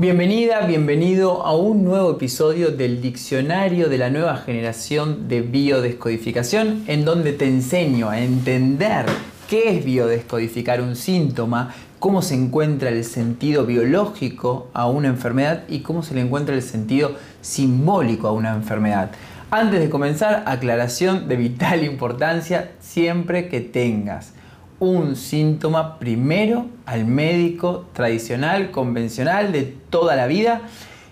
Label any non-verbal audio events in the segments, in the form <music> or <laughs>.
Bienvenida, bienvenido a un nuevo episodio del Diccionario de la nueva generación de biodescodificación, en donde te enseño a entender qué es biodescodificar un síntoma, cómo se encuentra el sentido biológico a una enfermedad y cómo se le encuentra el sentido simbólico a una enfermedad. Antes de comenzar, aclaración de vital <laughs> importancia siempre que tengas un síntoma primero al médico tradicional, convencional de toda la vida.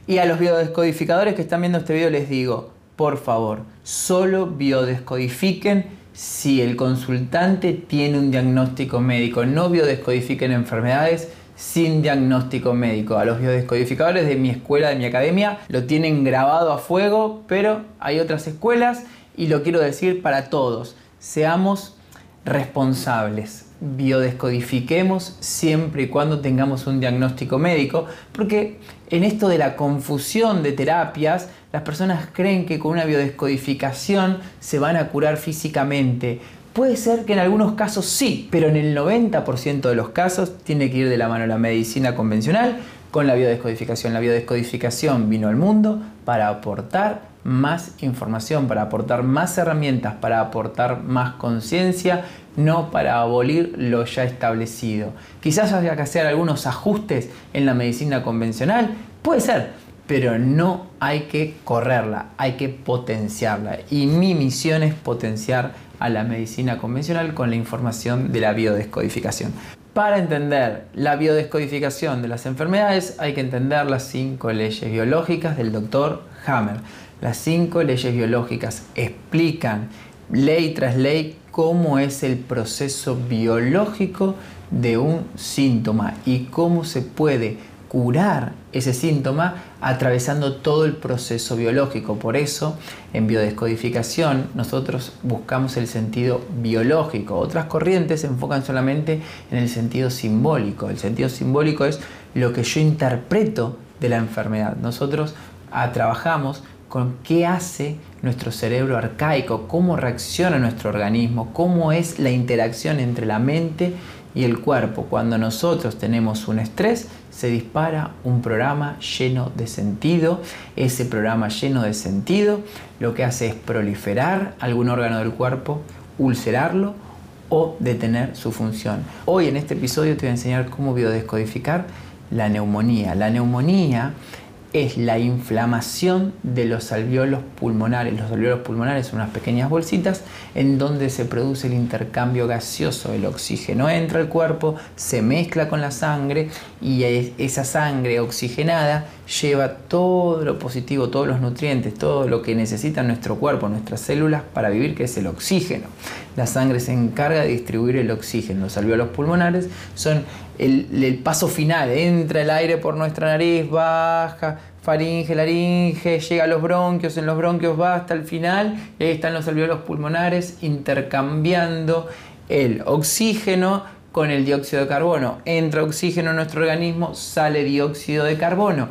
Y a los biodescodificadores que están viendo este video les digo, por favor, solo biodescodifiquen si el consultante tiene un diagnóstico médico. No biodescodifiquen enfermedades sin diagnóstico médico. A los biodescodificadores de mi escuela, de mi academia, lo tienen grabado a fuego, pero hay otras escuelas y lo quiero decir para todos. Seamos responsables. Biodescodifiquemos siempre y cuando tengamos un diagnóstico médico, porque en esto de la confusión de terapias, las personas creen que con una biodescodificación se van a curar físicamente. Puede ser que en algunos casos sí, pero en el 90% de los casos tiene que ir de la mano la medicina convencional con la biodescodificación. La biodescodificación vino al mundo para aportar más información, para aportar más herramientas, para aportar más conciencia, no para abolir lo ya establecido. Quizás haya que hacer algunos ajustes en la medicina convencional, puede ser, pero no hay que correrla, hay que potenciarla. Y mi misión es potenciar a la medicina convencional con la información de la biodescodificación. Para entender la biodescodificación de las enfermedades hay que entender las cinco leyes biológicas del doctor Hammer. Las cinco leyes biológicas explican ley tras ley cómo es el proceso biológico de un síntoma y cómo se puede curar ese síntoma atravesando todo el proceso biológico. Por eso, en biodescodificación, nosotros buscamos el sentido biológico. Otras corrientes se enfocan solamente en el sentido simbólico. El sentido simbólico es lo que yo interpreto de la enfermedad. Nosotros ah, trabajamos con qué hace nuestro cerebro arcaico, cómo reacciona nuestro organismo, cómo es la interacción entre la mente y el cuerpo. Cuando nosotros tenemos un estrés, se dispara un programa lleno de sentido. Ese programa lleno de sentido lo que hace es proliferar algún órgano del cuerpo, ulcerarlo o detener su función. Hoy en este episodio te voy a enseñar cómo biodescodificar la neumonía. La neumonía es la inflamación de los alveolos pulmonares. Los alveolos pulmonares son unas pequeñas bolsitas en donde se produce el intercambio gaseoso. El oxígeno entra al cuerpo, se mezcla con la sangre y esa sangre oxigenada lleva todo lo positivo, todos los nutrientes, todo lo que necesita nuestro cuerpo, nuestras células para vivir, que es el oxígeno. La sangre se encarga de distribuir el oxígeno. Los alveolos pulmonares son el, paso final. Entra el aire por nuestra nariz, baja, faringe, laringe, llega a los bronquios, en los bronquios va hasta el final, ahí están los alveolos pulmonares intercambiando el oxígeno con el dióxido de carbono. Entra oxígeno en nuestro organismo, sale dióxido de carbono.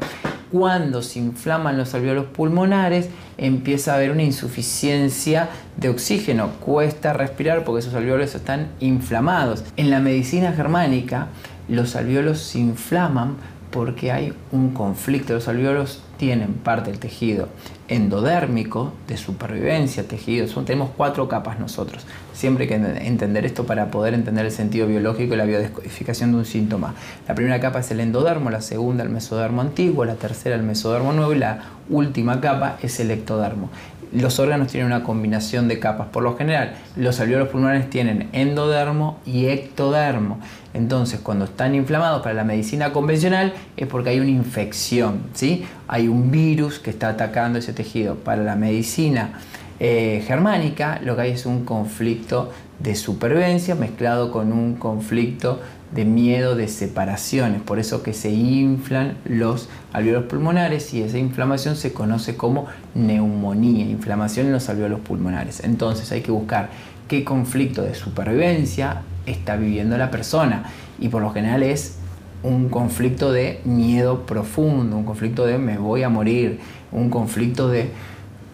Cuando se inflaman los alveolos pulmonares, empieza a haber una insuficiencia de oxígeno. Cuesta respirar porque esos alveolos están inflamados. En la medicina germánica, los alveolos se inflaman porque hay un conflicto. Los alveolos tienen parte del tejido endodérmico de supervivencia, tejido. tenemos cuatro capas nosotros. Siempre hay que entender esto para poder entender el sentido biológico y la biodescodificación de un síntoma. La primera capa es el endodermo, la segunda el mesodermo antiguo, la tercera el mesodermo nuevo y la última capa es el ectodermo los órganos tienen una combinación de capas. Por lo general, los alveolos pulmonares tienen endodermo y ectodermo. Entonces, cuando están inflamados para la medicina convencional es porque hay una infección, ¿sí? Hay un virus que está atacando ese tejido. Para la medicina eh, germánica, lo que hay es un conflicto de supervivencia mezclado con un conflicto de miedo de separaciones, por eso que se inflan los alveolos pulmonares y esa inflamación se conoce como neumonía, inflamación en los alveolos pulmonares. Entonces hay que buscar qué conflicto de supervivencia está viviendo la persona y por lo general es un conflicto de miedo profundo, un conflicto de me voy a morir, un conflicto de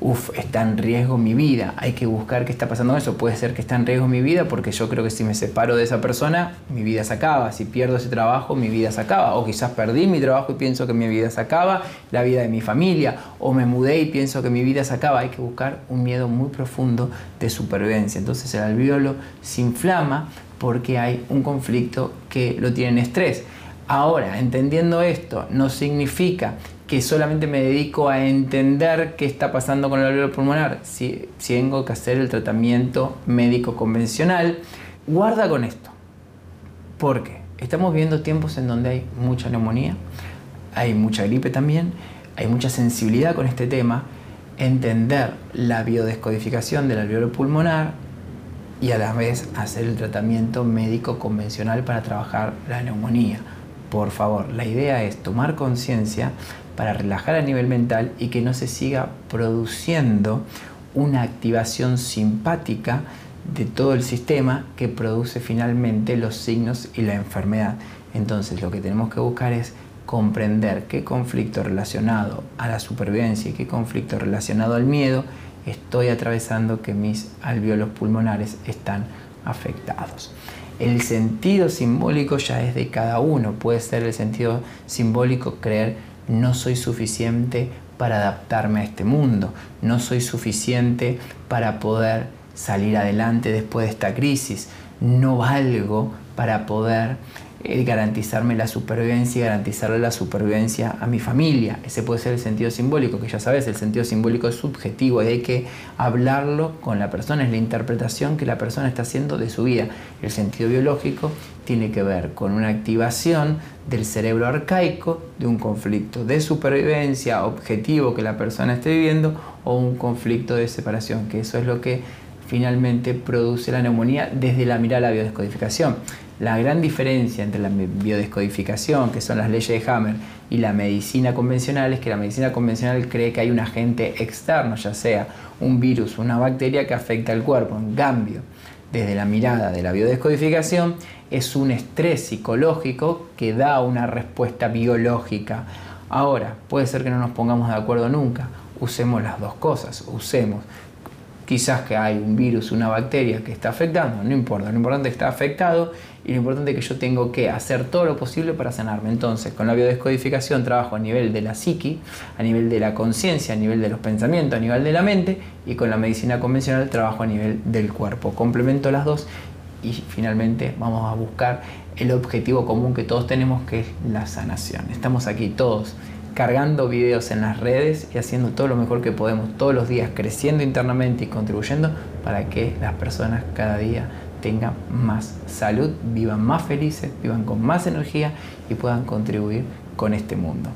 Uf, está en riesgo mi vida, hay que buscar qué está pasando eso. Puede ser que está en riesgo mi vida porque yo creo que si me separo de esa persona, mi vida se acaba. Si pierdo ese trabajo, mi vida se acaba. O quizás perdí mi trabajo y pienso que mi vida se acaba, la vida de mi familia. O me mudé y pienso que mi vida se acaba. Hay que buscar un miedo muy profundo de supervivencia. Entonces el alveolo se inflama porque hay un conflicto que lo tiene en estrés. Ahora, entendiendo esto, no significa que solamente me dedico a entender qué está pasando con el alveolo pulmonar. Si, tengo que hacer el tratamiento médico convencional, guarda con esto. Porque estamos viendo tiempos en donde hay mucha neumonía, hay mucha gripe también, hay mucha sensibilidad con este tema. Entender la biodescodificación del alveolo pulmonar y a la vez hacer el tratamiento médico convencional para trabajar la neumonía. Por favor, la idea es tomar conciencia para relajar a nivel mental y que no se siga produciendo una activación simpática de todo el sistema que produce finalmente los signos y la enfermedad. Entonces lo que tenemos que buscar es comprender qué conflicto relacionado a la supervivencia y qué conflicto relacionado al miedo estoy atravesando que mis alveolos pulmonares están afectados. El sentido simbólico ya es de cada uno. Puede ser el sentido simbólico creer no soy suficiente para adaptarme a este mundo, no soy suficiente para poder salir adelante después de esta crisis, no valgo para poder eh, garantizarme la supervivencia y garantizarle la supervivencia a mi familia. Ese puede ser el sentido simbólico, que ya sabes, el sentido simbólico es subjetivo y hay que hablarlo con la persona, es la interpretación que la persona está haciendo de su vida. El sentido biológico tiene que ver con una activación del cerebro arcaico, de un conflicto de supervivencia objetivo que la persona esté viviendo o un conflicto de separación, que eso es lo que finalmente produce la neumonía desde la mirada a la biodescodificación. La gran diferencia entre la biodescodificación, que son las leyes de Hammer, y la medicina convencional es que la medicina convencional cree que hay un agente externo, ya sea un virus una bacteria que afecta al cuerpo. En cambio, desde la mirada de la biodescodificación, es un estrés psicológico que da una respuesta biológica. Ahora, puede ser que no nos pongamos de acuerdo nunca. Usemos las dos cosas. Usemos quizás que hay un virus, una bacteria que está afectando, no importa, lo importante es que está afectado y lo importante es que yo tengo que hacer todo lo posible para sanarme. Entonces, con la biodescodificación trabajo a nivel de la psiqui, a nivel de la conciencia, a nivel de los pensamientos, a nivel de la mente y con la medicina convencional trabajo a nivel del cuerpo. Complemento las dos y finalmente vamos a buscar el objetivo común que todos tenemos que es la sanación. Estamos aquí todos cargando videos en las redes y haciendo todo lo mejor que podemos todos los días, creciendo internamente y contribuyendo para que las personas cada día tengan más salud, vivan más felices, vivan con más energía y puedan contribuir con este mundo.